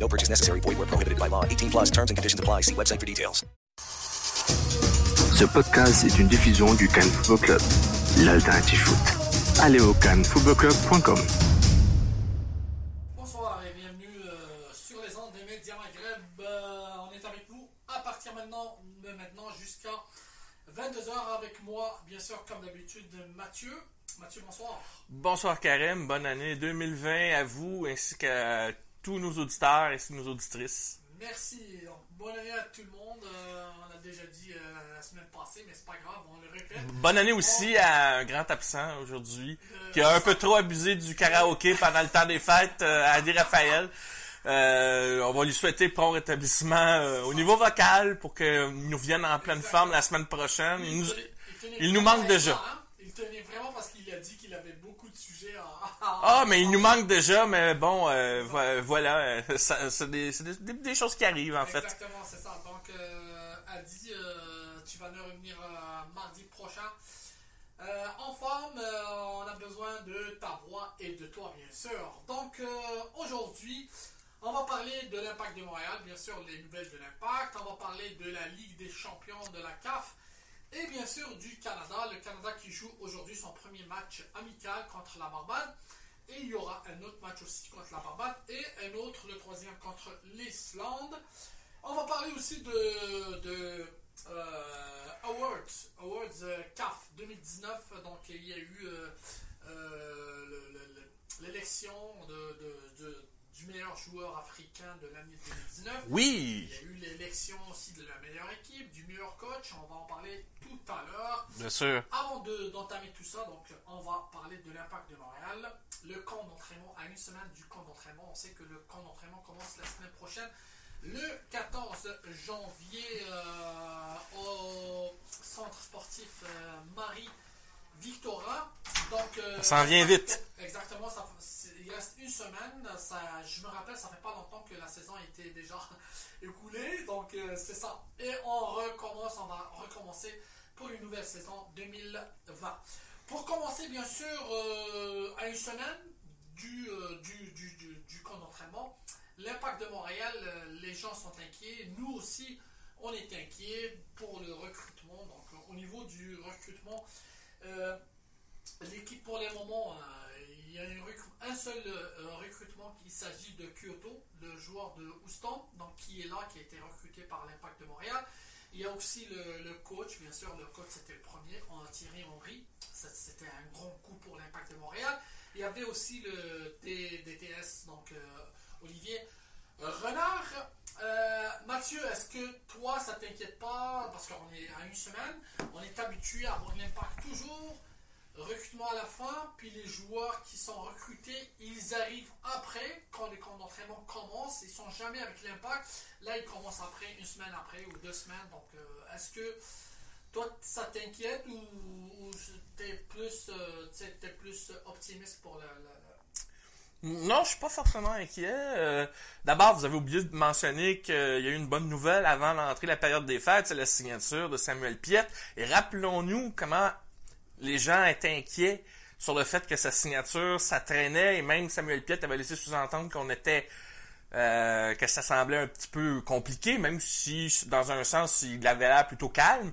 No purchase necessary. Void where prohibited by law. 18 plus terms and conditions apply. See website for details. Ce podcast est une diffusion du Cannes Football Club, l'alternative foot. Allez au cannesfootballclub.com. Bonsoir et bienvenue euh, sur les ondes des médias Maghreb. Euh, on est avec vous à partir maintenant, de maintenant jusqu'à 22h avec moi, bien sûr, comme d'habitude, Mathieu. Mathieu, bonsoir. Bonsoir Karim, bonne année 2020 à vous ainsi qu'à tous nos auditeurs et nos auditrices. Merci. Donc, bonne année à tout le monde. Euh, on a déjà dit euh, la semaine passée, mais c'est pas grave, on le répète. Bonne année aussi à un grand absent aujourd'hui qui a un peu trop abusé du karaoké pendant le temps des fêtes, euh, Adi Raphaël. Euh, on va lui souhaiter prompt rétablissement euh, au niveau vocal pour qu'il nous vienne en pleine forme la semaine prochaine. Il nous, il manque déjà. hein. Il tenait vraiment parce qu'il a dit qu'il avait beaucoup de sujets à. Ah, mais il nous manque déjà, mais bon, euh, vo- voilà, c'est des, choses qui arrivent en fait. Exactement, c'est ça. Donc, euh, euh, tu vas nous revenir euh, mardi prochain. En forme, on a besoin de ta voix et de toi, bien sûr. Donc, aujourd'hui, on va parler de l'Impact de Montréal, bien sûr, les nouvelles de l'Impact. On va parler de la Ligue des champions de la CAF. Et bien sûr du Canada, le Canada qui joue aujourd'hui son premier match amical contre la Barbade. Et il y aura un autre match aussi contre la Barbade et un autre, le troisième, contre l'Islande. On va parler aussi de, euh, Awards, Awards euh, CAF 2019. Donc il y a eu euh, le- le- le- l'élection de- du meilleur joueur africain de l'année 2019. Oui, Il y a eu l'élection aussi de la meilleure équipe, du meilleur coach. On va en parler tout à l'heure. bien sûr. Avant de- d'entamer tout ça, donc on va parler de l'impact de Montréal. Le camp d'entraînement, à une semaine du camp d'entraînement, on sait que le camp d'entraînement commence la semaine prochaine, le 14 janvier, euh, au centre sportif euh, Marie Victorin. Donc, euh, Ça s'en vient vite. Exactement, ça, il reste une semaine. Ça, je me rappelle, ça fait pas longtemps que la saison a été déjà écoulée. Donc, euh, c'est ça. Et on recommence, on va recommencer pour une nouvelle saison 2020. Pour commencer, bien sûr, euh, à une semaine du, du, du, du, du camp d'entraînement, l'impact de Montréal, les gens sont inquiets. Nous aussi, on est inquiets pour le recrutement. Donc, au niveau du recrutement, euh, L'équipe pour les moments, euh, il y a un seul euh, recrutement, il s'agit de Kyoto, le joueur de Houston, donc qui est là, qui a été recruté par l'Impact de Montréal. Il y a aussi le, coach, bien sûr, le coach c'était le premier, Thierry Henry, c'était un grand coup pour l'Impact de Montréal. Il y avait aussi le DTS, donc Olivier Renard. Euh, Mathieu, est-ce que toi, ça t'inquiète pas Parce qu'on est à une semaine, on est habitué à avoir l'impact toujours recrutement à la fin, puis les joueurs qui sont recrutés, ils arrivent après, quand les camps d'entraînement commencent, ils sont jamais avec l'impact. Là, ils commencent après, une semaine après ou deux semaines. Donc, euh, est-ce que toi, ça t'inquiète ou, ou t'es plus, euh, t'es plus optimiste pour la- Non, je suis pas forcément inquiet. Euh, D'abord, vous avez oublié de mentionner qu'il y a eu une bonne nouvelle avant l'entrée de la période des fêtes, c'est la signature de Samuel Piette. Et rappelons-nous comment les gens étaient inquiets sur le fait que sa signature, ça traînait, et même Samuel Piette avait laissé sous-entendre qu'on était euh, que ça semblait un petit peu compliqué, même si dans un sens il avait l'air plutôt calme.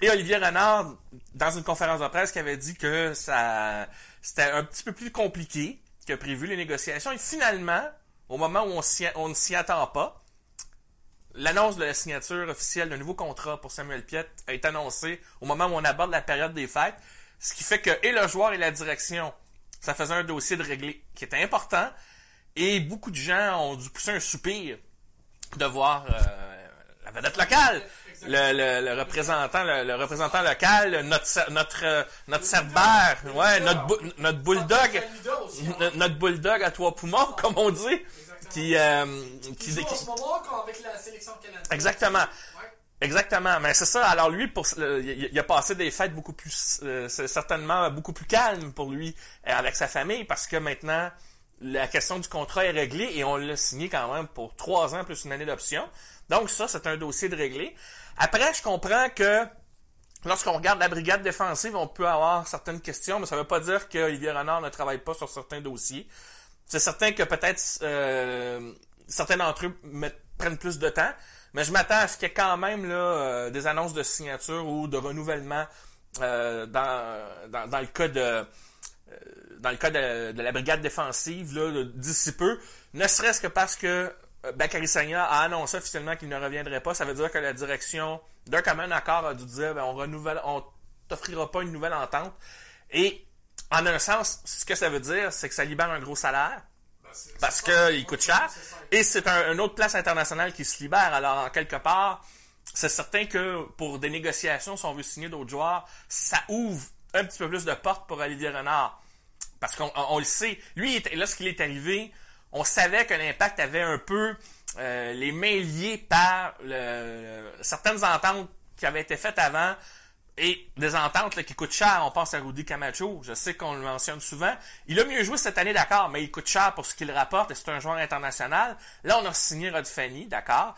Et Olivier Renard, dans une conférence de presse, qui avait dit que ça c'était un petit peu plus compliqué que prévu les négociations. Et finalement, au moment où on, ne s'y attend pas, l'annonce de la signature officielle d'un nouveau contrat pour Samuel Piette a été annoncée au moment où on aborde la période des fêtes. Ce qui fait que et le joueur et la direction, ça faisait un dossier de réglé qui était important. Et beaucoup de gens ont dû pousser un soupir de voir euh, la vedette locale, le, le- le représentant, le, le représentant local, notre notre euh, notre cerbère, ouais, notre bou- notre bulldog, notre bulldog à trois poumons, comme on dit, qui euh, Qui qui, joue en qui- ce moment quand- avec la sélection canadienne. exactement. Exactement, mais c'est ça. Alors lui, pour, il, a passé des fêtes beaucoup plus, euh, certainement beaucoup plus calmes pour lui avec sa famille parce que maintenant la question du contrat est réglée et on l'a signé quand même pour trois ans plus une année d'option. Donc ça, c'est un dossier de réglé. Après, je comprends que lorsqu'on regarde la brigade défensive, on peut avoir certaines questions, mais ça ne veut pas dire que Olivier Renard ne travaille pas sur certains dossiers. C'est certain que peut-être euh, certains d'entre eux prennent plus de temps, mais je m'attends à ce qu'il y ait quand même là, euh, des annonces de signature ou de renouvellement euh, dans, dans, le cas de euh, dans le cas de, de la brigade défensive d'ici peu, ne serait-ce que parce que Bakary Sagna a annoncé officiellement qu'il ne reviendrait pas, ça veut dire que la direction d'un commun accord a dû dire ben, on renouvelle on t'offrira pas une nouvelle entente et en un sens ce que ça veut dire c'est que ça libère un gros salaire Ben, parce qu'il coûte cher. Et c'est un, une autre place internationale qui se libère. Alors, en quelque part, c'est certain que pour des négociations, si on veut signer d'autres joueurs, ça ouvre un petit peu plus de portes pour Olivier Renard. Parce qu'on on- on le sait. Lui, lorsqu'il est arrivé, on savait que l'impact avait un peu euh, les mains liées par certaines ententes qui avaient été faites avant et des ententes qui coûtent cher. On pense à Rudy Camacho. Je sais qu'on le mentionne souvent. Il a mieux joué cette année, d'accord, mais il coûte cher pour ce qu'il rapporte et c'est un joueur international. Là, on a signé Rod Fanny, d'accord.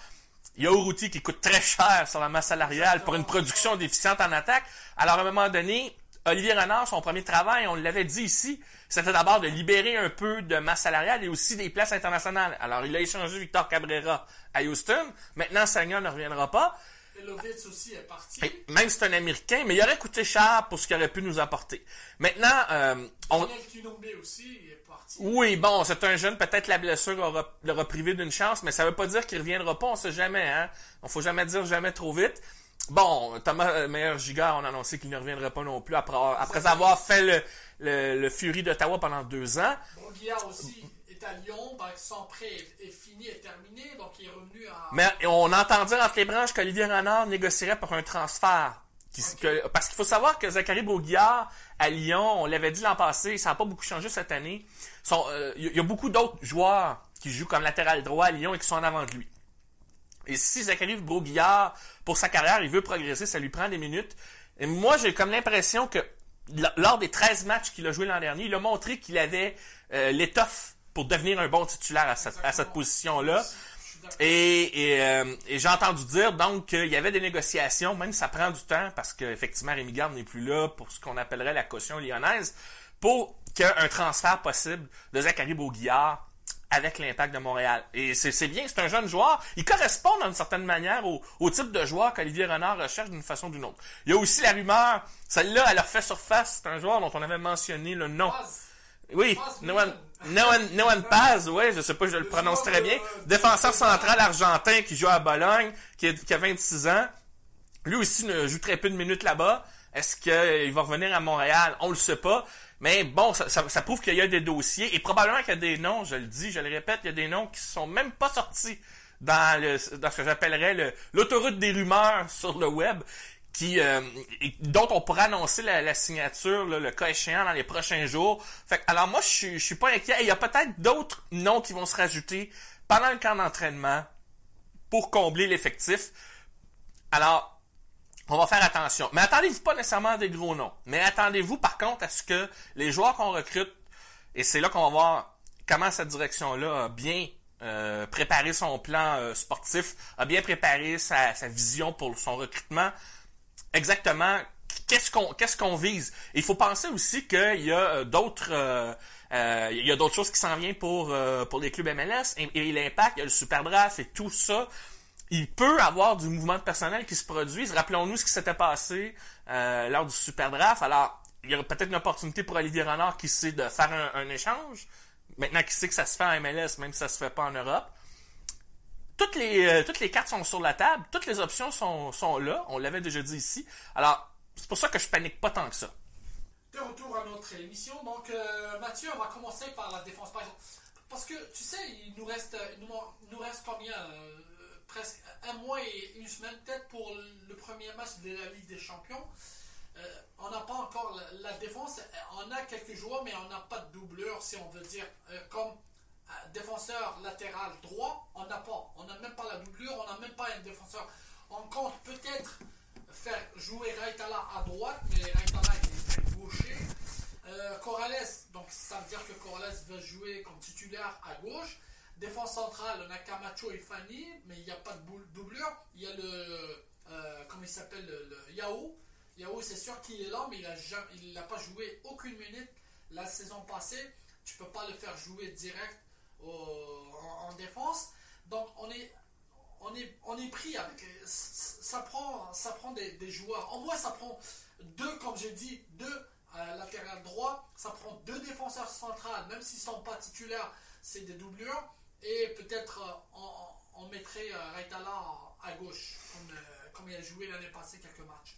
Il y a Urruti qui coûte très cher sur la masse salariale pour une production déficiente en attaque. Alors, à un moment donné, Olivier Renard, son premier travail, on l'avait dit ici, c'était d'abord de libérer un peu de masse salariale et aussi des places internationales. Alors, il a échangé Victor Cabrera à Houston. Maintenant, Sagna ne reviendra pas. Lovitz aussi est parti. Même si c'est un Américain, mais il aurait coûté cher pour ce qu'il aurait pu nous apporter. Maintenant, euh, on... Aussi est parti. Oui, bon, c'est un jeune, peut-être la blessure aura, l'aura privé d'une chance, mais ça veut pas dire qu'il reviendra pas, on sait jamais, hein. On faut jamais dire jamais trop vite. Bon, Thomas euh, Meyer-Gigard, on a annoncé qu'il ne reviendrait pas non plus après, après avoir fait le, le, le Fury d'Ottawa pendant deux ans. Bourguiard aussi est à Lyon. Son prêt est, est fini, est terminé. Donc il est revenu à. Mais on entend dire entre les branches qu'Olivier Renard négocierait pour un transfert. Qui- que- parce qu'il faut savoir que Zachary Bourguillard à Lyon, on l'avait dit l'an passé, ça n'a pas beaucoup changé cette année. Euh, y, il y a beaucoup d'autres joueurs qui jouent comme latéral droit à Lyon et qui sont en avant de lui. Et si Zachary Bourguillard, pour sa carrière, il veut progresser, ça lui prend des minutes. Et moi, j'ai comme l'impression que lors des 13 matchs qu'il a joué l'an dernier, il a montré qu'il avait euh, l'étoffe pour devenir un bon titulaire à cette, position-là. Et, et, euh, et j'ai entendu dire donc qu'il y avait des négociations, même si ça prend du temps, parce qu'effectivement Rémi Garde n'est plus là pour ce qu'on appellerait la caution lyonnaise, pour qu'il y ait un transfert possible de Zachary Beauguillard avec l'impact de Montréal. Et c'est bien, c'est un jeune joueur. Il correspond d'une certaine manière au, au type de joueur qu'Olivier Renard recherche d'une façon ou d'une autre. Il y a aussi la rumeur, celle-là, elle a fait surface, c'est un joueur dont on avait mentionné le nom. Oui, Noan, Milan. Noan, Noan Paz, ouais, je sais pas, je le prononce très bien. Défenseur central argentin qui joue à Bologne, qui, est- qui a 26 ans. Lui aussi ne joue très peu de minutes là-bas. Est-ce qu'il va revenir à Montréal? On le sait pas. Mais bon, ça, ça- ça prouve qu'il y a des dossiers. Et probablement qu'il y a des noms, je le dis, je le répète, il y a des noms qui sont même pas sortis dans, le, dans ce que j'appellerais le- l'autoroute des rumeurs sur le web. Qui, euh, dont on pourra annoncer la, la signature, là, le cas échéant, dans les prochains jours. Fait que, alors moi, je je suis pas inquiet. Et Il y a peut-être d'autres noms qui vont se rajouter pendant le camp d'entraînement pour combler l'effectif. Alors, on va faire attention. Mais attendez-vous pas nécessairement à des gros noms. Mais attendez-vous par contre à ce que les joueurs qu'on recrute, et c'est là qu'on va voir comment cette direction-là a bien euh, préparé son plan euh, sportif, a bien préparé sa, sa vision pour son recrutement. Exactement, qu'est-ce qu'on qu'est-ce qu'on vise? Il faut penser aussi qu'il y a euh, d'autres euh, euh, y a d'autres choses qui s'en viennent pour euh, pour les clubs MLS et, et l'impact, il y a le super draft et tout ça il peut avoir du mouvement de personnel qui se produise. Rappelons-nous ce qui s'était passé euh, lors du Super Draft. Alors, il y aurait peut-être une opportunité pour Olivier Renard qui sait de faire un, échange. Maintenant qu'il sait que ça se fait en MLS, même si ça se fait pas en Europe. Toutes les, euh, toutes les cartes sont sur la table. Toutes les options sont, sont là. On l'avait déjà dit ici. Alors, c'est pour ça que je panique pas tant que ça. De retour à notre émission. Donc, euh, Mathieu, on va commencer par la défense. Parce que, tu sais, il nous reste, nous, il nous reste combien euh, Presque un mois et une semaine, peut-être, pour le premier match de la Ligue des Champions. Euh, on n'a pas encore la, défense. On a quelques joueurs, mais on n'a pas de doubleur, si on veut dire. Euh, comme euh, défenseur latéral droit, on n'a pas. On n'a même pas la doublure, on n'a même pas un défenseur. On compte peut-être faire jouer Raitala à droite, mais Raitala est, gaucher. Euh, Corrales, donc ça veut dire que Corrales va jouer comme titulaire à gauche. Défense centrale, on a Camacho et Fanny, mais il n'y a pas de doublure. Il y a le. euh, comment il s'appelle le, le Yao. Yao, c'est sûr qu'il est là, mais il n'a pas joué aucune minute la saison passée. Tu peux pas le faire jouer direct en, en défense. Donc on est, on est, on est pris avec. Ça prend, ça prend des, joueurs. En vrai, ça prend deux, comme j'ai dit, deux euh, latéral droit. Ça prend deux défenseurs centrales, même s'ils sont pas titulaires, c'est des doublures. Et peut-être euh, on, mettrait euh, Raitala à gauche, comme, euh, comme il a joué l'année passée quelques matchs.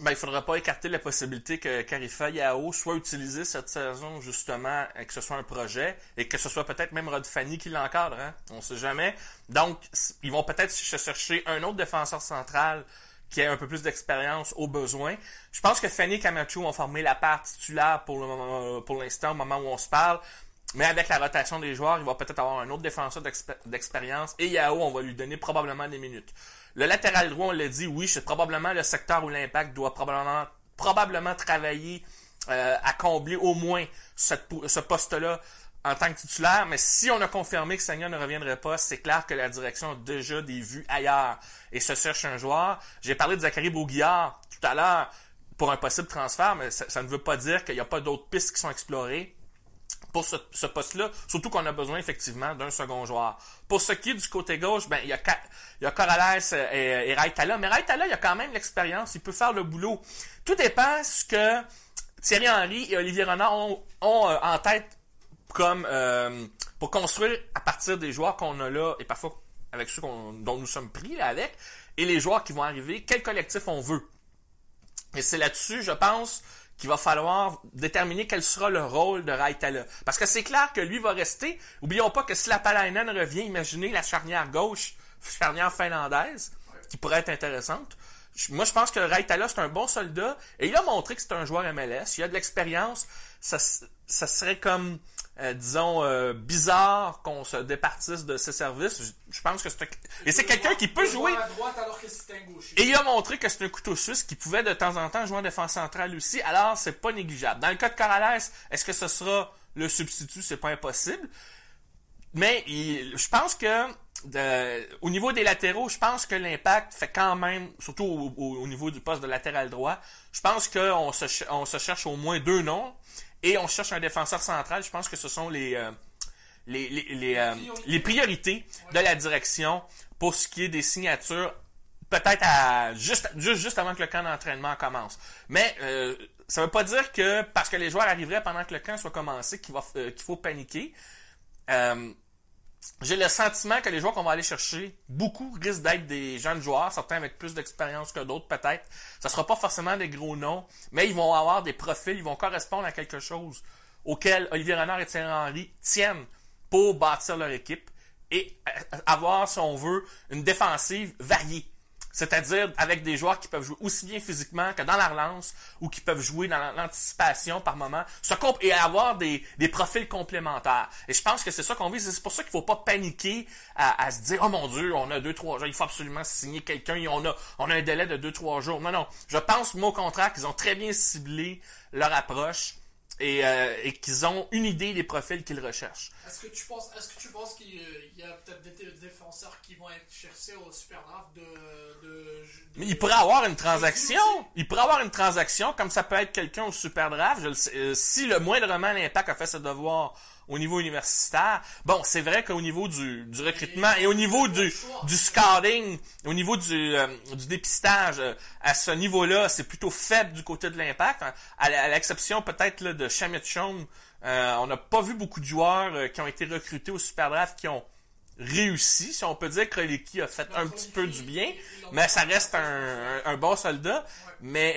Ben, il faudra pas écarter la possibilité que Carifa Yao soit utilisé cette saison, justement, et que ce soit un projet, et que ce soit peut-être même Rod Fanny qui l'encadre, hein? On sait jamais. Donc, ils vont peut-être chercher un autre défenseur central qui a un peu plus d'expérience au besoin. Je pense que Fanny et Camacho vont former la part titulaire pour moment- pour l'instant, au moment où on se parle. Mais avec la rotation des joueurs, il va peut-être avoir un autre défenseur d'expé- d'expérience. Et Yao, on va lui donner probablement des minutes. Le latéral droit, on l'a dit, oui, c'est probablement le secteur où l'impact doit probablement, probablement travailler euh, à combler au moins ce poste-là en tant que titulaire. Mais si on a confirmé que Seigneur ne reviendrait pas, c'est clair que la direction a déjà des vues ailleurs et se cherche un joueur. J'ai parlé de Zachary Beauguillard tout à l'heure pour un possible transfert, mais ça ne veut pas dire qu'il n'y a pas d'autres pistes qui sont explorées pour ce, poste-là, surtout qu'on a besoin effectivement d'un second joueur. Pour ce qui est du côté gauche, ben il y a, Corrales et, et mais Raitala, il a quand même l'expérience, il peut faire le boulot. Tout dépend ce que Thierry Henry et Olivier Renard ont, euh, en tête comme euh, pour construire à partir des joueurs qu'on a là et parfois avec ceux dont nous sommes pris là, avec et les joueurs qui vont arriver, quel collectif on veut. Et c'est là-dessus, je pense, qu'il va falloir déterminer quel sera le rôle de Raitala. Parce que c'est clair que lui va rester. Oublions pas que si la Palainen revient, imaginez la charnière gauche, charnière finlandaise, qui pourrait être intéressante. Moi, je pense que Raitala, c'est un bon soldat. Et il a montré que c'est un joueur MLS. Il a de l'expérience. Ça, ça serait comme, euh, disons, euh, bizarre qu'on se départisse de ses services. Je, je pense que c'est un... Et c'est quelqu'un qui peut jouer... joueur à droite alors que c'est un gaucher. Et il a montré que c'est un couteau suisse qui pouvait de temps en temps jouer en défense centrale aussi. Alors, c'est pas négligeable. Dans le cas de Corrales, est-ce que ce sera le substitut? C'est pas impossible. Mais il- je pense que de- au niveau des latéraux, je pense que l'impact fait quand même, surtout au, au- au niveau du poste de latéral droit, je pense qu'on se, on se cherche au moins deux noms et on cherche un défenseur central. Je pense que ce sont les, euh, les, euh, les priorités de la direction pour ce qui est des signatures peut-être à juste, juste avant que le camp d'entraînement commence. Mais euh, ça veut pas dire que parce que les joueurs arriveraient pendant que le camp soit commencé qu'il faut paniquer. J'ai le sentiment que les joueurs qu'on va aller chercher, beaucoup risquent d'être des jeunes joueurs, certains avec plus d'expérience que d'autres peut-être. Ça sera pas forcément des gros noms, mais ils vont avoir des profils, ils vont correspondre à quelque chose auquel Olivier Renard et Thierry Henry tiennent pour bâtir leur équipe et euh, avoir, si on veut, une défensive variée. C'est-à-dire avec des joueurs qui peuvent jouer aussi bien physiquement que dans la relance ou qui peuvent jouer dans l'anticipation par moment se et avoir des, des profils complémentaires. Et je pense que c'est ça qu'on vise. C'est pour ça qu'il faut pas paniquer à, à se dire oh mon dieu on a deux trois jours il faut absolument signer quelqu'un on a on a un délai de deux trois jours. Non non, je pense moi au contraire qu'ils ont très bien ciblé leur approche et, euh, et qu'ils ont une idée des profils qu'ils recherchent. Est-ce que tu penses, est-ce que tu penses qu'il y a peut-être des dé- défenseurs qui vont être cherchés au Super Draft de, de, de- Mais il pourrait avoir une transaction. Il pourrait avoir une transaction, comme ça peut être quelqu'un au super draft. Je le sais, euh, si le moindrement l'impact a fait ses devoirs au niveau universitaire, bon, c'est vrai qu'au niveau du, du recrutement et au niveau du, du scouting, au niveau du, euh, du dépistage, euh, à ce niveau-là, c'est plutôt faible du côté de l'impact. À, l'exception peut-être de Chong, euh, on n'a pas vu beaucoup de joueurs euh, qui ont été recrutés au super draft qui ont réussi. Si on peut dire que Reliki a fait un petit peu du bien, mais ça reste un, un, un bon soldat. Mais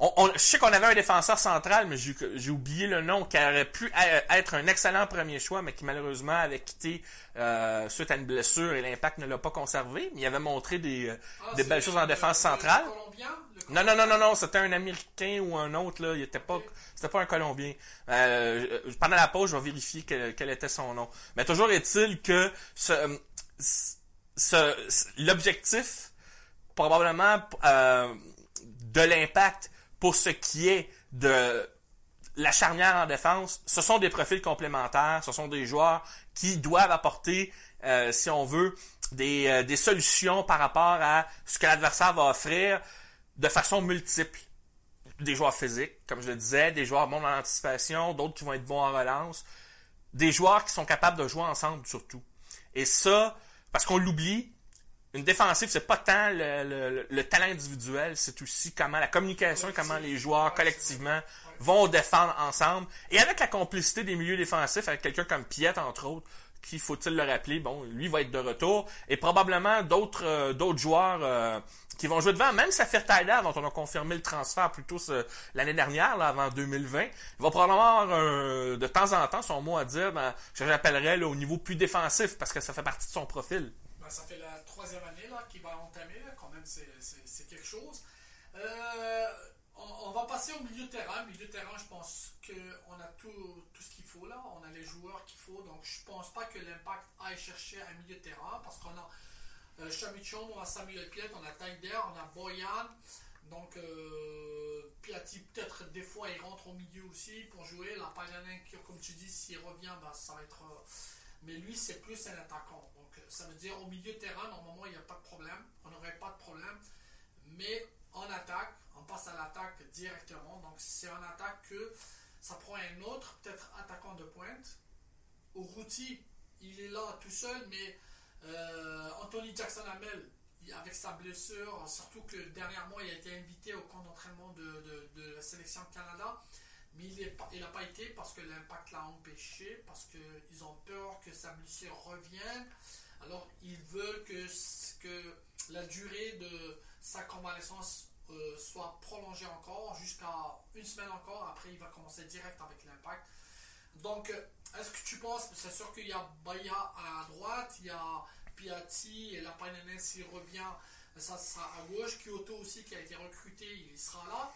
on, on- je sais qu'on avait un défenseur central, mais j'ai oublié le nom, qui aurait pu être un excellent premier choix, mais qui malheureusement avait quitté euh, suite à une blessure et l'impact ne l'a pas conservé. Mais il avait montré des, euh, Ah, des belles choses en défense le- centrale. Le Colombien, le Non, non, non, non, non, c'était un Américain ou un autre, là. Il était pas, c'était pas un Colombien. Euh, pendant la pause, je vais vérifier quel, quel était son nom. Mais toujours est-il que ce, ce- ce- l'objectif probablement euh, de l'impact pour ce qui est de la charnière en défense, ce sont des profils complémentaires, ce sont des joueurs qui doivent apporter, euh, si on veut, des, euh, des solutions par rapport à ce que l'adversaire va offrir de façon multiple. Des joueurs physiques, comme je le disais, des joueurs bons en anticipation, d'autres qui vont être bons en relance, des joueurs qui sont capables de jouer ensemble surtout. Et ça, parce qu'on l'oublie, une défensive, c'est pas tant le, le, talent individuel, c'est aussi comment la communication, comment les joueurs collectivement vont défendre ensemble. Et avec la complicité des milieux défensifs, avec quelqu'un comme Piet, entre autres, qui, faut-il le rappeler, bon, lui va être de retour, et probablement d'autres euh, d'autres joueurs euh, qui vont jouer devant, même Safir Tyler, dont on a confirmé le transfert plutôt l'année dernière, là, avant 2020, il va probablement avoir de temps en temps son mot à dire, dans, je l'appellerais au niveau plus défensif, parce que ça fait partie de son profil. Ben, ça fait la troisième année là, qu'il va entamer, quand même c'est quelque chose. Euh, on, va passer au milieu terrain. Milieu terrain, je pense qu'on a tout, ce qu'il faut là. On a les joueurs qu'il faut. Donc je pense pas que l'impact aille chercher un milieu terrain parce qu'on a euh, Chamichon, on a Samuel Piet, on a Taider, on a Boyan. Donc euh, Piatti peut-être des fois il rentre au milieu aussi pour jouer. La Paganin, comme tu dis, s'il revient, bah, ça va être. Mais lui c'est plus un attaquant. Ça veut dire au milieu terrain, normalement il n'y a pas de problème. On n'aurait pas de problème. Mais en attaque, on passe à l'attaque directement. Donc c'est en attaque que ça prend un autre, peut-être attaquant de pointe. Au Routi, il est là tout seul, mais euh, Anthony Jackson Hamel, avec sa blessure, surtout que dernièrement il a été invité au camp d'entraînement de, la sélection Canada, mais il n'a pas été parce que l'impact l'a empêché, parce qu'ils ont peur que sa blessure revienne. Alors ils veulent que, la durée de sa convalescence euh, soit prolongée encore jusqu'à une semaine encore. Après, il va commencer direct avec l'impact. Donc, euh, est-ce que tu penses, c'est sûr qu'il y a Baya à droite, il y a Piatti et la s'il revient, ça sera à gauche. Kyoto aussi qui a été recruté, il sera là.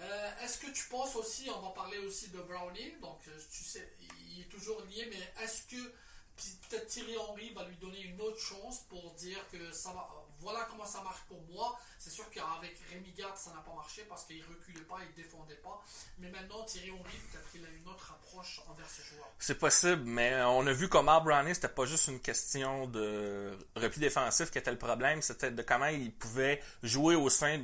Euh, est-ce que tu penses aussi, on va parler aussi de Brownie, donc tu sais, il est toujours lié, mais est-ce que peut-être Thierry Henry va lui donner une autre chance pour dire que ça va, voilà comment ça marche pour moi. C'est sûr qu'avec Rémi Garde, ça n'a pas marché parce qu'il reculait pas, il défendait pas. Mais maintenant, Thierry Henry, peut-être qu'il a une autre approche envers ce joueur. C'est possible, mais on a vu comment Brownie, c'était pas juste une question de repli défensif qui était le problème, c'était de comment il pouvait jouer au sein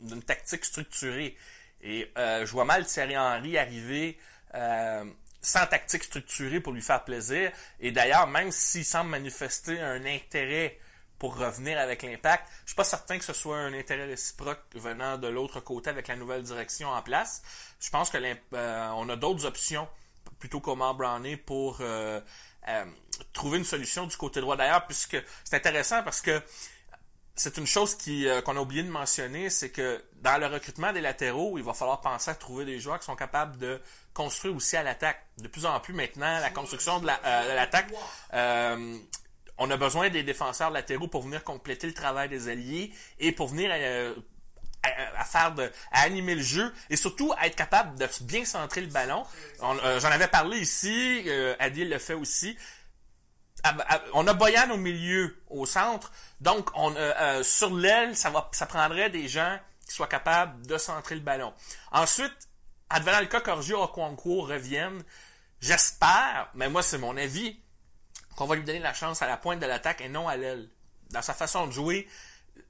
d'une tactique structurée. Et euh, je vois mal Thierry Henry arriver euh, sans tactique structurée pour lui faire plaisir. Et d'ailleurs, même s'il semble manifester un intérêt pour revenir avec l'impact. Je suis pas certain que ce soit un intérêt réciproque venant de l'autre côté avec la nouvelle direction en place. Je pense que euh, on a d'autres options plutôt qu'Omar Brownie pour euh, euh, trouver une solution du côté droit d'ailleurs, puisque c'est intéressant parce que c'est une chose qui qu'on a oublié de mentionner, c'est que dans le recrutement des latéraux, il va falloir penser à trouver des joueurs qui sont capables de construire aussi à l'attaque. De plus en plus maintenant, la construction de l'attaque on a besoin des défenseurs latéraux pour venir compléter le travail des alliés et pour venir euh, à, faire de, à animer le jeu et surtout à être capable de bien centrer le ballon. Euh, j'en avais parlé ici, euh, Adil le fait aussi. on a Boyan au milieu, au centre, donc on sur l'aile, ça va, ça prendrait des gens qui soient capables de centrer le ballon. Ensuite, advenant le cas qu'Orgio revienne, j'espère, mais moi c'est mon avis, qu'on va lui donner la chance à la pointe de l'attaque et non à l'aile. Dans sa façon de jouer,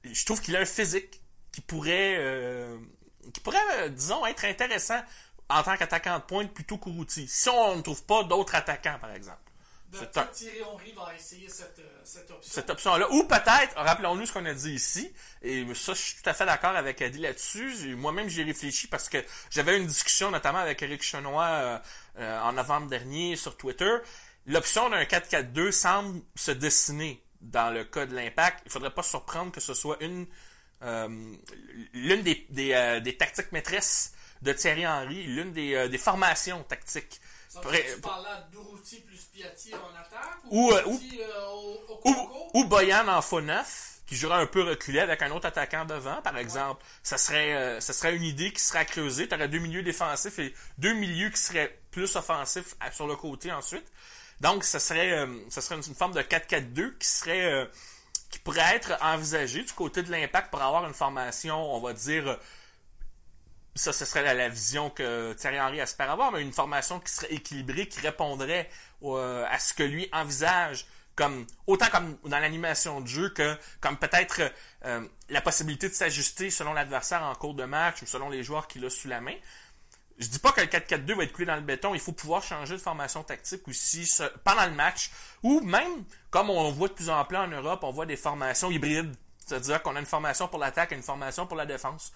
je trouve qu'il a un physique qui pourrait, euh, qui pourrait, euh, disons, être intéressant en tant qu'attaquant de pointe plutôt qu'Ourouti. Si on ne trouve pas d'autres attaquants, par exemple. Peut-être Thierry Henry va essayer cette, euh, cette option. Cette option-là. Ou peut-être, rappelons-nous ce qu'on a dit ici, et ça, je suis tout à fait d'accord avec Adi là-dessus. Moi-même, j'ai réfléchi parce que j'avais une discussion notamment avec Eric Chenois en novembre dernier sur Twitter. L'option d'un 4-4-2 semble se dessiner dans le cas de l'impact. Il faudrait pas surprendre que ce soit une euh, l'une des, euh, des, tactiques maîtresses de Thierry Henry, l'une des, euh, des formations tactiques. Ça, tu parles là d'Uruti plus Piatti en attaque ou, ou, ou, ou, Boyan en faux neuf qui jouerait un peu reculé avec un autre attaquant devant, par exemple. Ça serait ça serait une idée qui serait creusée. Tu aurais deux milieux défensifs et deux milieux qui seraient plus offensifs sur le côté ensuite. Donc, ce serait, euh, serait une, forme de 4-4-2 qui serait, euh, qui pourrait être envisagé du côté de l'impact pour avoir une formation, on va dire, ça, ce serait la, vision que Thierry Henry espère avoir, mais une formation qui serait équilibrée, qui répondrait euh, à ce que lui envisage comme autant comme dans l'animation de jeu que comme peut-être euh, la possibilité de s'ajuster selon l'adversaire en cours de match ou selon les joueurs qu'il a sous la main. Je dis pas que le 4-4-2 va être coulé dans le béton, il faut pouvoir changer de formation tactique aussi pendant le match ou même comme on voit de plus en plus en Europe, on voit des formations hybrides, c'est-à-dire qu'on a une formation pour l'attaque et une formation pour la défense.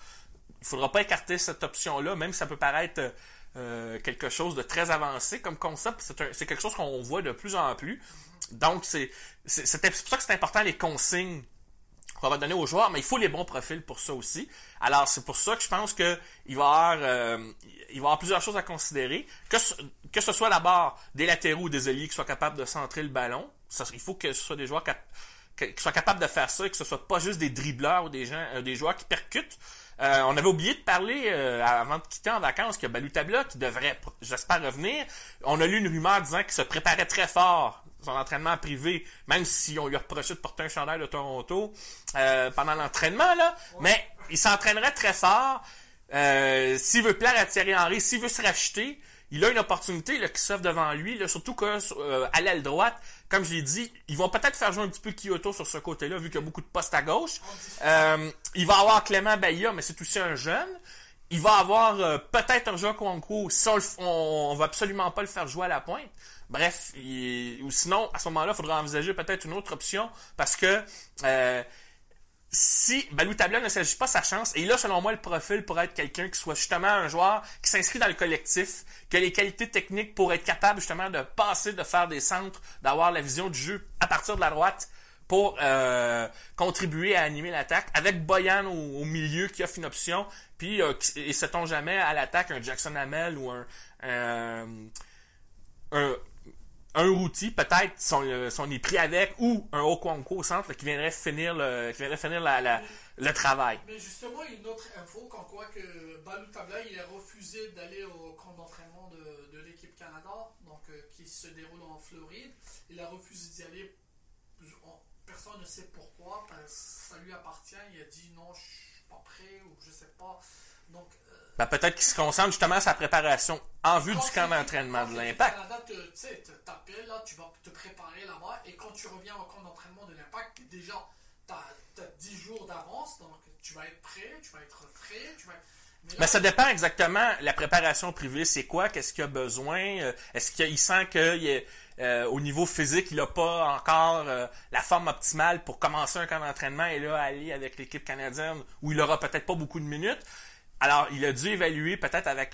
Il faudra pas écarter cette option-là, même si ça peut paraître euh, euh, quelque chose de très avancé comme concept, c'est quelque chose qu'on voit de plus en plus. Donc, c'est pour ça que c'est important les consignes qu'on va donner aux joueurs, mais il faut les bons profils pour ça aussi. Alors, c'est pour ça que je pense que il va y avoir, euh, il va y avoir plusieurs choses à considérer. Que ce, que ce soit d'abord des latéraux ou des alliés qui soient capables de centrer le ballon. Il faut que ce soit des joueurs cap- que- qui soient capables de faire ça et que ce soit pas juste des dribbleurs ou des gens, euh, des joueurs qui percutent. Euh, on avait oublié de parler euh, avant de quitter en vacances que Balutabla qui devrait, j'espère, revenir. On a lu une rumeur disant qu'il se préparait très fort son entraînement privé, même si on lui a reproché de porter un chandail de Toronto euh, pendant l'entraînement là, mais il s'entraînerait très fort. Euh, s'il veut plaire à Thierry Henry, s'il veut se racheter, il a une opportunité là, qui s'offre devant lui, là, surtout que euh, à l'aile droite, comme je l'ai dit, ils vont peut-être faire jouer un petit peu Kyoto sur ce côté-là, vu qu'il y a beaucoup de postes à gauche. Euh, il va avoir Clément Baillat, mais c'est aussi un jeune. Il va avoir euh, peut-être Urja Kwanko, si on, le f- on, on va absolument pas le faire jouer à la pointe. Bref, il- ou sinon, à ce moment-là, il faudra envisager peut-être une autre option, parce que euh, si Balou Tabla ne s'agit pas sa chance, et là, selon moi, le profil pourrait être quelqu'un qui soit justement un joueur qui s'inscrit dans le collectif, qui a les qualités techniques pour être capable justement de passer, de faire des centres, d'avoir la vision du jeu à partir de la droite pour euh, contribuer à animer l'attaque, avec Boyan au, milieu qui offre une option, puis euh, et sait-on jamais à l'attaque un Jackson Hamel ou un, un, un un outil, peut-être, si on, euh, si on est pris avec, ou un Okwanko au centre qui viendrait finir le, qui viendrait finir la, le travail. Mais justement, une autre info, comme quoi que Balou Tabla, il a refusé d'aller au camp d'entraînement de, de l'équipe Canada, donc euh, qui se déroule en Floride. Il a refusé d'y aller. On- Personne ne sait pourquoi. Ça lui appartient. Il a dit non, je suis pas prêt ou je sais pas. Donc, Ben, peut-être qu'il se concentre justement à sa préparation en vue du camp d'entraînement de l'impact. Tu sais, là, tu vas te préparer là-bas. Et quand tu reviens au camp d'entraînement de l'impact, déjà, tu as, 10 jours d'avance. Donc, tu vas être prêt, tu vas être frais. Tu vas... Mais là, Mais ça dépend exactement la préparation privée, c'est quoi, qu'est-ce qu'il a besoin, euh, est-ce qu'il sent que au niveau physique, il n'a pas encore euh, la forme optimale pour commencer un camp d'entraînement et là aller avec l'équipe canadienne où il aura peut-être pas beaucoup de minutes. Alors, il a dû évaluer peut-être avec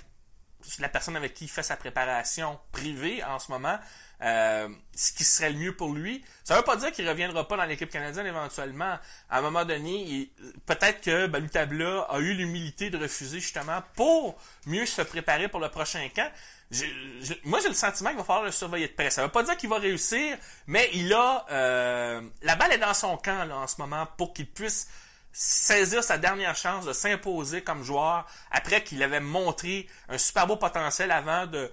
la personne avec qui il fait sa préparation privée en ce moment, euh, ce qui serait le mieux pour lui. Ça veut pas dire qu'il reviendra pas dans l'équipe canadienne éventuellement. À un moment donné, peut-être que Balou Tabla a eu l'humilité de refuser justement pour mieux se préparer pour le prochain camp. J'ai- j'ai- moi, j'ai le sentiment qu'il va falloir le surveiller de près. Ça veut pas dire qu'il va réussir, mais il a euh, la balle est dans son camp là, en ce moment pour qu'il puisse saisir sa dernière chance de s'imposer comme joueur après qu'il avait montré un super beau potentiel avant de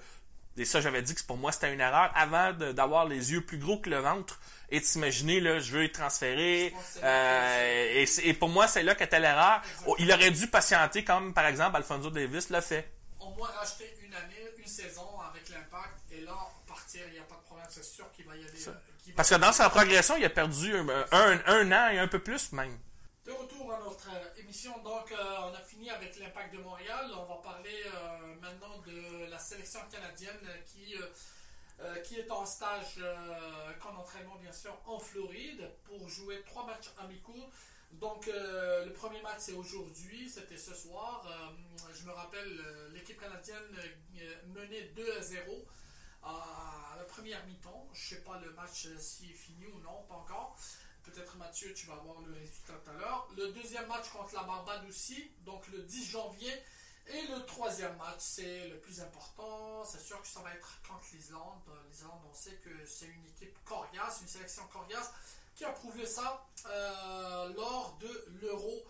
et ça j'avais dit que pour moi c'était une erreur avant d'avoir les yeux plus gros que le ventre et de s'imaginer là je veux être là euh, et, pour moi c'est là qu'était l'erreur Oh, il aurait dû patienter comme par exemple Alfonso Davis l'a fait au moins racheter une année, une saison avec l'impact. Et là, partir, il n'y a pas de problème. C'est sûr qu'il va y aller. euh, va parce que dans sa progression il a perdu un, un, un an et un peu plus même Notre euh, émission, donc euh, on a fini avec l'impact de Montréal. On va parler euh, maintenant de la sélection canadienne qui, qui est en stage qu'en entraînement bien sûr en Floride pour jouer trois matchs amicaux. Donc le premier match c'est aujourd'hui, c'était ce soir. Je me rappelle l'équipe canadienne menait 2 à 0 à la première mi-temps. Je sais pas le match s'il est fini ou non, pas encore. Peut-être Mathieu, tu vas avoir le résultat tout à l'heure. Le deuxième match contre la Barbade aussi, donc le 10 janvier. Et le troisième match, c'est le plus important. C'est sûr que ça va être contre l'Islande. L'Islande, on sait que c'est une équipe coriace, une sélection coriace, qui a prouvé ça euh, lors de l'Euro,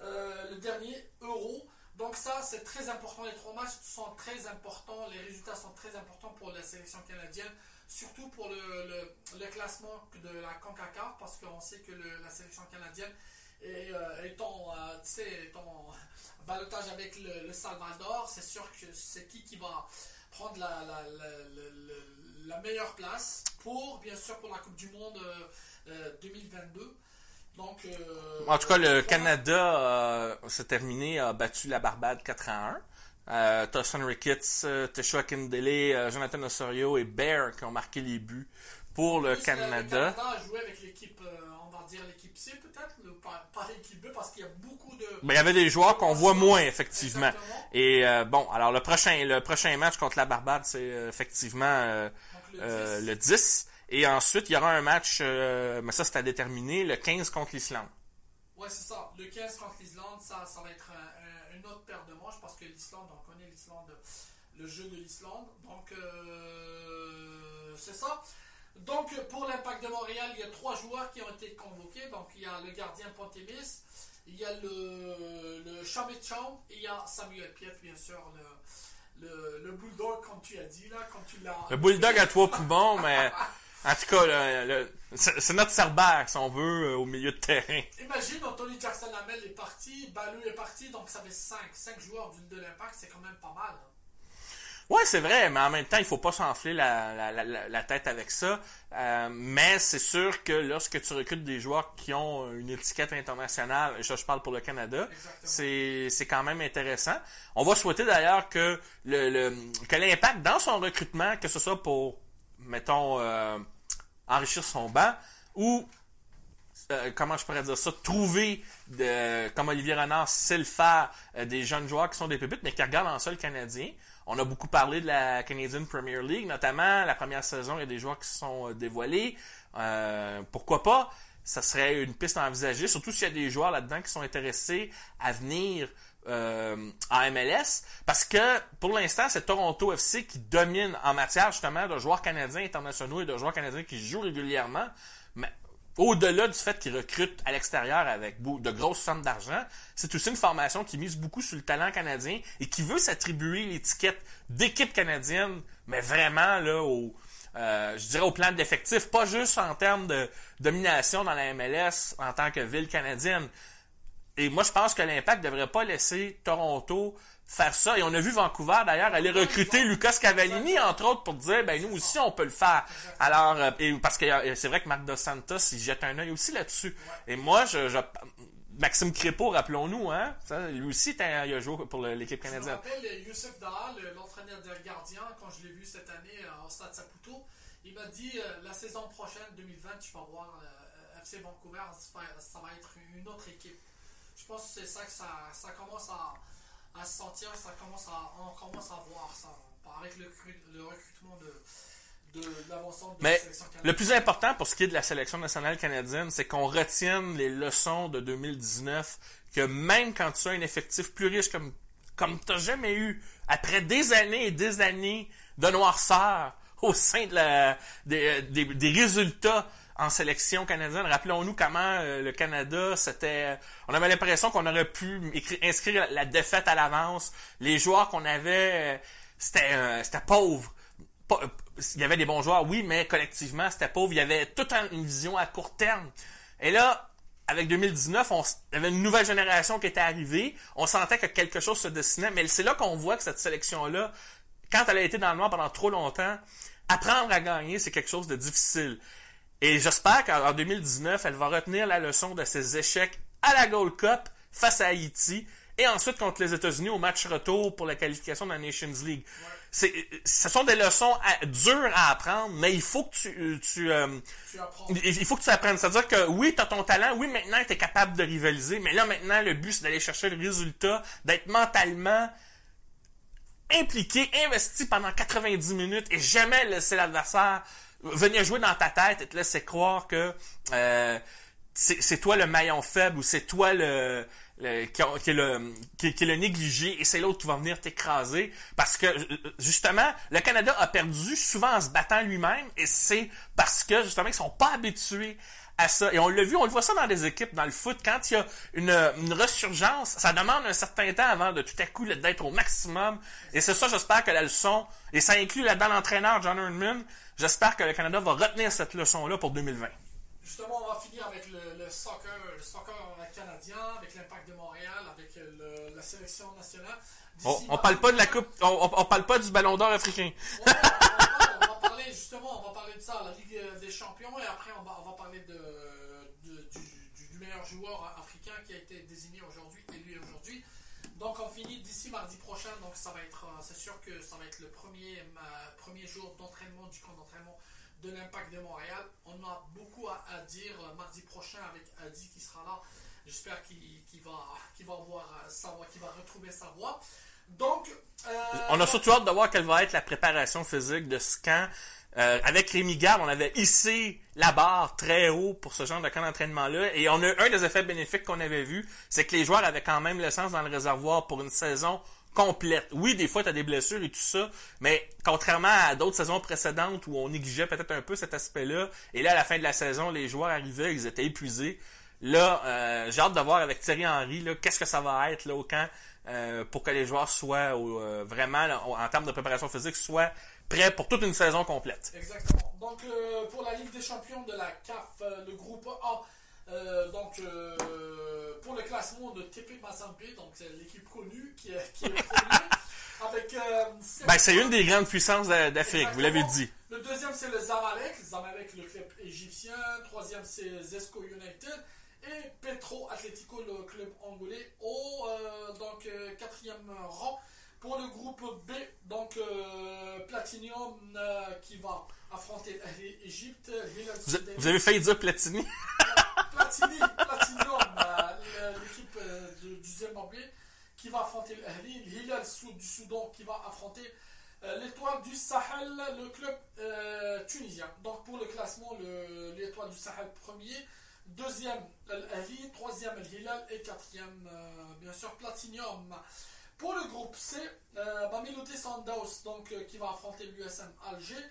euh, le dernier Euro. Donc ça, c'est très important. Les trois matchs sont très importants. Les résultats sont très importants pour la sélection canadienne, surtout pour le, le, classement de la CONCACAF, parce qu'on sait que la sélection canadienne est, euh, en, euh, en balotage avec le, Salvador. C'est sûr que c'est qui qui va prendre la, la, la, meilleure place pour, bien sûr, pour la Coupe du Monde 2022. Euh, donc, euh, en tout cas, le Canada s'est terminé, a battu la Barbade 4 à 1. Euh, Tosson Ricketts, euh, Teshua Kindele, Jonathan Osorio et Bear qui ont marqué les buts pour le Canada. Le Canada a joué avec l'équipe, on va dire l'équipe C peut-être, pas, pas l'équipe B parce qu'il y a beaucoup de. Ben, il y avait des joueurs qu'on voit moins effectivement. Et bon, alors le prochain, le prochain match contre la Barbade, c'est effectivement le 10. le 10. Et ensuite, il y aura un match, euh, mais ça c'est à déterminer, le 15 contre l'Islande. Ouais, c'est ça. Le 15 contre l'Islande, ça, ça va être autre paire de manches parce que l'Islande, on connaît l'Islande, le jeu de l'Islande. Donc, euh, c'est ça. Donc, pour l'impact de Montréal, il y a trois joueurs qui ont été convoqués. Donc, il y a le gardien Pontémis, il y a le, le Champ et il y a Samuel Piet, bien sûr, le, le, le bulldog, comme tu as dit, là, quand tu l'as. Le bulldog à trois poumons, mais. En tout cas, c'est notre Cerbère, si on veut, euh, au milieu de terrain. Imagine, Anthony Jackson-Lamel est parti, Balou est parti, donc ça fait 5, 5 joueurs d'une de l'impact, c'est quand même pas mal. Hein. Ouais, c'est vrai, mais en même temps, il faut pas s'enfler la, la, la, tête avec ça. Euh, mais c'est sûr que lorsque tu recrutes des joueurs qui ont une étiquette internationale, je, je parle pour le Canada, c'est quand même intéressant. On va souhaiter d'ailleurs que le, le que l'impact dans son recrutement, que ce soit pour mettons, euh, enrichir son banc, ou, euh, comment je pourrais dire ça, trouver, comme Olivier Renard sait le faire, euh, des jeunes joueurs qui sont des pépites, mais qui regardent en sol canadien. On a beaucoup parlé de la Canadian Premier League, notamment la première saison, il y a des joueurs qui sont dévoilés. pourquoi pas? Ça serait une piste à envisager, surtout s'il y a des joueurs là-dedans qui sont intéressés à venir euh, en MLS parce que pour l'instant c'est Toronto FC qui domine en matière justement de joueurs canadiens internationaux et de joueurs canadiens qui jouent régulièrement. Mais au-delà du fait qu'ils recrutent à l'extérieur avec de grosses sommes d'argent, c'est aussi une formation qui mise beaucoup sur le talent canadien et qui veut s'attribuer l'étiquette d'équipe canadienne, mais vraiment là au, euh, je dirais au plan d'effectif, pas juste en termes de domination dans la MLS en tant que ville canadienne, et moi, je pense que l'Impact ne devrait pas laisser Toronto faire ça. Et on a vu Vancouver, d'ailleurs, aller recruter Lucas Cavallini, entre autres, pour dire, ben nous aussi, on peut le faire. Alors, euh, et, parce que euh, c'est vrai que Marc Dos Santos, il jette un œil aussi là-dessus. Et moi, je, Maxime Crépeau, rappelons-nous, hein, ça, lui aussi, il a joué pour l'équipe canadienne. Je me rappelle Youssef Daha, l'entraîneur des gardiens, quand je l'ai vu cette année euh, au Stade Saputo, il m'a dit, la saison prochaine, 2020, tu vas voir FC Vancouver, ça va être une autre équipe je pense que c'est ça que ça, ça commence à, à, se sentir, ça commence à, on commence à voir ça, avec le, le recrutement de, de, de l'avancement de Mais la sélection canadienne. le plus important pour ce qui est de la sélection nationale canadienne, c'est qu'on retienne les leçons de 2019, que même quand tu as un effectif plus riche comme, comme tu n'as jamais eu, après des années et des années de noirceur au sein de la, des, des, des résultats en sélection canadienne. Rappelons-nous comment euh, le Canada, c'était... On avait l'impression qu'on aurait pu inscrire la, défaite à l'avance. Les joueurs qu'on avait, euh, c'était euh, c'était pauvre. il y avait des bons joueurs, oui, mais collectivement, c'était pauvre. Il y avait toute une vision à court terme. Et là, avec 2019, on, il y avait une nouvelle génération qui était arrivée. On sentait que quelque chose se dessinait. Mais c'est là qu'on voit que cette sélection-là, quand elle a été dans le noir pendant trop longtemps, apprendre à gagner, c'est quelque chose de difficile. Et j'espère qu'en 2019, elle va retenir la leçon de ses échecs à la Gold Cup face à Haïti et ensuite contre les États-Unis au match retour pour la qualification de la Nations League. C'est, ce sont des leçons dures à apprendre, mais il faut que tu, tu, euh, il faut que tu apprennes. C'est-à-dire que oui, tu as ton talent, oui, maintenant tu es capable de rivaliser, mais là maintenant le but c'est d'aller chercher le résultat, d'être mentalement impliqué, investi pendant 90 minutes et jamais laisser l'adversaire venir jouer dans ta tête et te laisser croire que euh, c'est toi le maillon faible ou c'est toi le, qui, qui, est le négligé et c'est l'autre qui va venir t'écraser parce que justement le Canada a perdu souvent en se battant lui-même et c'est parce que justement ils sont pas habitués à ça. Et on l'a vu, on le voit ça dans des équipes, dans le foot. Quand il y a une, une resurgence, ça demande un certain temps avant de tout à coup d'être au maximum. Et c'est ça, j'espère que la leçon, et ça inclut là-dedans l'entraîneur John Herdman, j'espère que le Canada va retenir cette leçon-là pour 2020. Justement, on va finir avec le, soccer, le soccer canadien, avec l'impact de Montréal, avec la sélection nationale. On, on parle pas de la coupe, on, on, parle pas du ballon d'or africain. on, va parler justement, on va parler de ça, la Ligue des Champions, et après on va, parler de, du, meilleur joueur africain qui a été désigné aujourd'hui, élu aujourd'hui. Donc on finit d'ici mardi prochain, donc ça va être, c'est sûr que ça va être le premier, premier jour d'entraînement du camp d'entraînement de l'impact de Montréal. On a beaucoup à, dire mardi prochain avec Adi qui sera là. J'espère qu'il va, va avoir sa voix, qu'il va retrouver sa voix. Donc, euh, on a surtout hâte de voir quelle va être la préparation physique de ce camp. Euh, avec Rémi Garde, on avait hissé la barre très haut pour ce genre de camp d'entraînement-là. Et on a un des effets bénéfiques qu'on avait vu, c'est que les joueurs avaient quand même l'essence dans le réservoir pour une saison complète. Oui, des fois, tu des blessures et tout ça, mais contrairement à d'autres saisons précédentes où on négligeait peut-être un peu cet aspect-là, et là, à la fin de la saison, les joueurs arrivaient, ils étaient épuisés. Là, euh, j'ai hâte de voir avec Thierry Henry, qu'est-ce que ça va être là, au camp euh, pour que les joueurs soient euh, vraiment, en termes de préparation physique, soient prêts pour toute une saison complète. Exactement. Donc, pour la Ligue des champions de la CAF, le groupe A, donc pour le classement de TP Mazembe, donc c'est l'équipe connue qui est, qui est avec. ben, c'est une des grandes puissances d'Afrique, vous l'avez dit. Le deuxième c'est le Zamalek, Zamalek le club égyptien. Troisième c'est Zesco United et Petro Atlético, le club angolais, au euh, donc, euh, quatrième rang. Pour le groupe B, donc euh, Platinium qui va affronter l'Égypte. Vous, vous, avez failli dire Platini Platini, Platinium, l'équipe du Zimbabwe qui va affronter l'Ahli. Hilal du Soudan qui va affronter l'étoile du Sahel, le club tunisien. Donc pour le classement, l'étoile du Sahel premier. Deuxième, Al-Ali. Troisième, Al-Hilal. Et quatrième, euh, bien sûr, Platinum. Pour le groupe C, euh, Mamelodi donc, euh, qui va affronter l'USM Alger.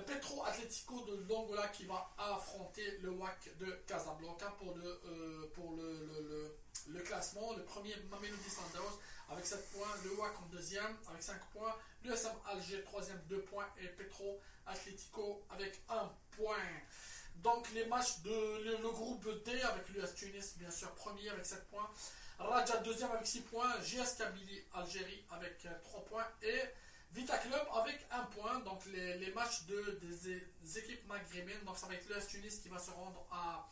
Petro Atlético de l'Angola qui va affronter le WAC de Casablanca pour le, pour le, classement. Le premier, Mamelodi Sundowns avec 7 points. Le WAC en deuxième avec 5 points. L'USM Alger, troisième, 2 points. Et Petro Atlético avec 1 point. Donc les matchs de le, groupe D avec l'US Tunis bien sûr premier avec 7 points. Raja deuxième avec 6 points. JS Kabylie Algérie avec 3 euh, points. Et Vita Club avec 1 point. Donc les, matchs de, des, équipes maghrébines. Donc ça va être l'US Tunis qui va se rendre à,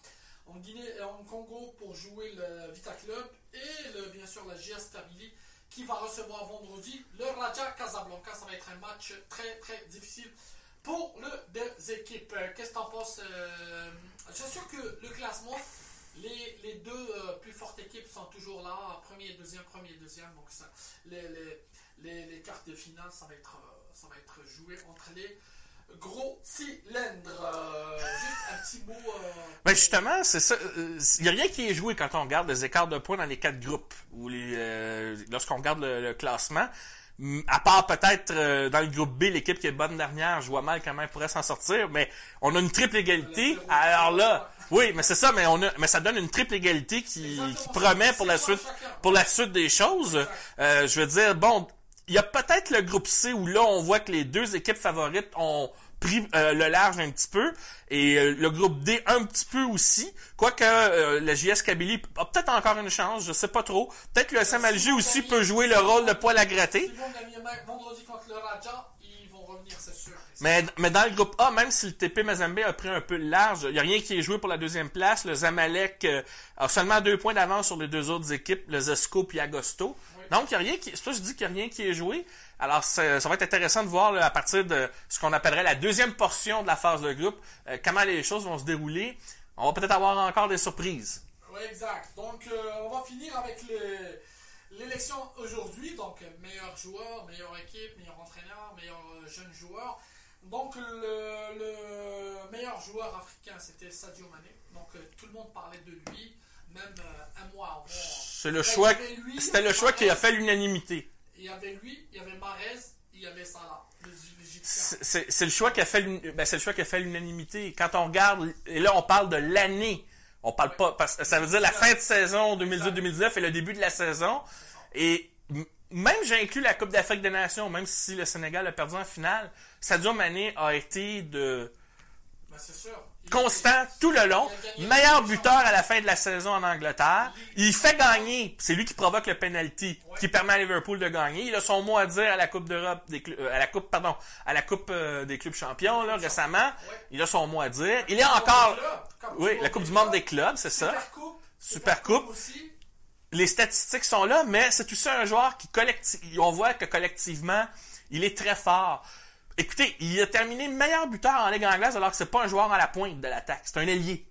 en Guinée et en Congo pour jouer le Vita Club. Et bien sûr la JS Kabylie qui va recevoir vendredi le Raja Casablanca. Ça va être un match très très difficile pour le deux équipes. Qu'est-ce que tu en penses euh, Je suis sûr que le classement, les, les deux euh, plus fortes équipes sont toujours là, premier, deuxième, premier, deuxième. Donc ça, les, les, les, cartes de finale, ça va être, ça va être joué entre les gros cylindres. juste un petit mot. ben justement, c'est ça. Il n'y a rien qui est joué quand on regarde les écarts de points dans les quatre groupes ou les, lorsqu'on regarde le classement à part peut-être euh, dans le groupe B, l'équipe qui est bonne dernière, je vois mal comment elle pourrait s'en sortir, mais on a une triple égalité. Alors là, oui, mais c'est ça, mais on a, mais ça donne une triple égalité qui, qui promet pour la suite, pour la suite des choses. Euh, je veux dire, bon, il y a peut-être le groupe C où là on voit que les deux équipes favorites ont pris euh, le large un petit peu et euh, le groupe D un petit peu aussi. Quoique euh, le JS Kabylie a peut-être encore une chance, je sais pas trop. Peut-être que le SM Alger aussi peut jouer le rôle de poil à gratter. Mais, mais dans le groupe A, même si le TP Mazembe a pris un peu large, il n'y a rien qui est joué pour la deuxième place. Le Zamalek a seulement deux points d'avance sur les deux autres équipes, le Zesco puis Agosto. Donc, il y a rien c'est pas je dis qu'il n'y a rien qui est joué. Alors, ça va être intéressant de voir à partir de ce qu'on appellerait la deuxième portion de la phase de groupe, euh, comment les choses vont se dérouler. On va peut-être avoir encore des surprises. Oui, exact. Donc, euh, on va finir avec l'élection aujourd'hui. Donc, meilleur joueur, meilleure équipe, meilleur entraîneur, meilleur euh, jeune joueur. Donc, le, meilleur joueur africain, c'était Sadio Mané. Donc, tout le monde parlait de lui, même un mois avant. C'est le choix, c'était le choix qui a fait l'unanimité il y avait lui, il y avait Marez, il y avait Salah. c'est le choix qui a fait ben, c'est le choix qui a fait l'unanimité. Quand on regarde et là on parle de l'année. On parle pas parce ça veut dire la fin de saison 2018-2019 et le début de la saison et même j'ai inclus la Coupe d'Afrique des Nations même si le Sénégal a perdu en finale, Sadio Mané a été de Ben, c'est sûr. Constant tout le long, meilleur le buteur à la fin de la saison en Angleterre. Il fait gagner, c'est lui qui provoque le penalty qui permet à Liverpool de gagner. Il a son mot à dire à la Coupe d'Europe des euh, à la Coupe pardon, à la Coupe euh, des clubs champions là récemment. Il a son mot à dire. Il est encore oui, la Coupe du monde des clubs, c'est ça. Super Coupe. Super Coupe. aussi. Les statistiques sont là, mais c'est aussi un joueur qui collectif, on voit que collectivement, il est très fort. Écoutez, il a terminé meilleur buteur en Ligue anglaise alors que c'est pas un joueur à la pointe de l'attaque, c'est un ailier.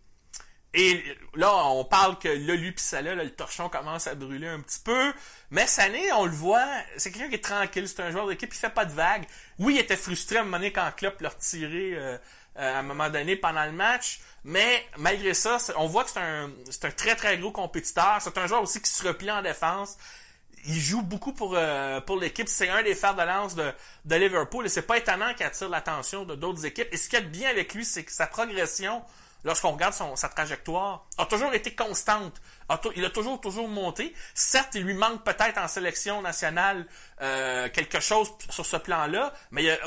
Et là, on parle que là, lui ça là, le torchon commence à brûler un petit peu. Mais Sané, on le voit, c'est quelqu'un qui est tranquille, c'est un joueur d'équipe, il fait pas de vagues. Oui, il était frustré à un moment donné quand Klopp l'a retiré euh, euh, à un moment donné pendant le match. Mais malgré ça, on voit que c'est un très très gros compétiteur. C'est un joueur aussi qui se replie en défense. Il joue beaucoup pour, euh, pour l'équipe. C'est un des fers de lance de, de Liverpool. Et c'est pas étonnant qu'il attire l'attention de d'autres équipes. Et ce qu'il y a de bien avec lui, c'est que sa progression, lorsqu'on regarde son, sa trajectoire, a toujours été constante. Il a toujours, toujours monté. Certes, il lui manque peut-être en sélection nationale euh, quelque chose sur ce plan-là, mais il a-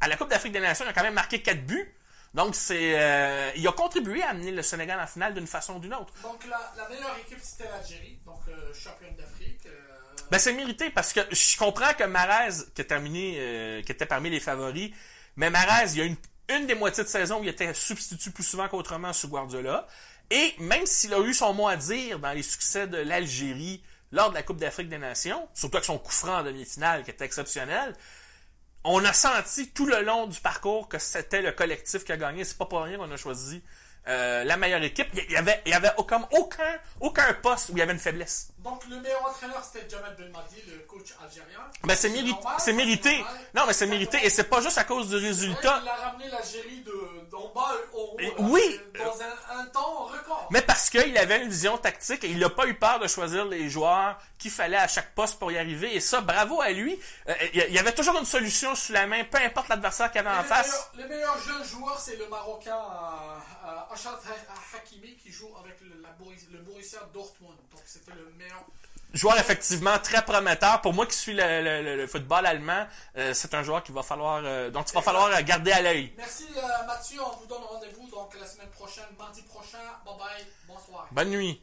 à la Coupe d'Afrique des Nations, il a quand même marqué 4 buts. Donc, c'est, euh, il a contribué à amener le Sénégal en finale d'une façon ou d'une autre. Donc la, la meilleure équipe c'était l'Algérie, donc euh, championne d'Afrique. Ben, c'est mérité parce que je comprends que Marez, qui a terminé, euh, qui était parmi les favoris, mais Marez, il y a une, une des moitiés de saison où il était substitut plus souvent qu'autrement sous Guardiola. Et même s'il a eu son mot à dire dans les succès de l'Algérie lors de la Coupe d'Afrique des Nations, surtout avec son coup franc en demi-finale qui était exceptionnel, on a senti tout le long du parcours que c'était le collectif qui a gagné. C'est pas pour rien qu'on a choisi euh, la meilleure équipe. Il y avait, il y avait comme aucun, aucun poste où il y avait une faiblesse. Donc le meilleur entraîneur c'était Jamal Belmadi, le coach algérien. Ben c'est c'est mérité. Non, mais c'est mérité et c'est pas juste à cause du résultat. Il a ramené l'Algérie de- d'en bas oui. Dans un, un temps record. Mais parce qu'il avait une vision tactique et il n'a pas eu peur de choisir les joueurs qu'il fallait à chaque poste pour y arriver. Et ça, bravo à lui. Euh, il y avait toujours une solution sous la main, peu importe l'adversaire qu'il avait en face. meilleurs, les meilleurs jeunes joueurs, c'est le Marocain euh, euh, Achraf Ha- Hakimi qui joue avec le, la le Borussia Dortmund. Donc c'était le meilleur. Joueur effectivement très prometteur. Pour moi qui suis le, le- le- le football allemand, euh, c'est un joueur qui va falloir, euh, dont il va falloir euh, garder à l'œil. Merci euh, Mathieu, on vous donne rendez-vous donc la semaine prochaine, mardi prochain. Bye bye, bonsoir. Bonne nuit.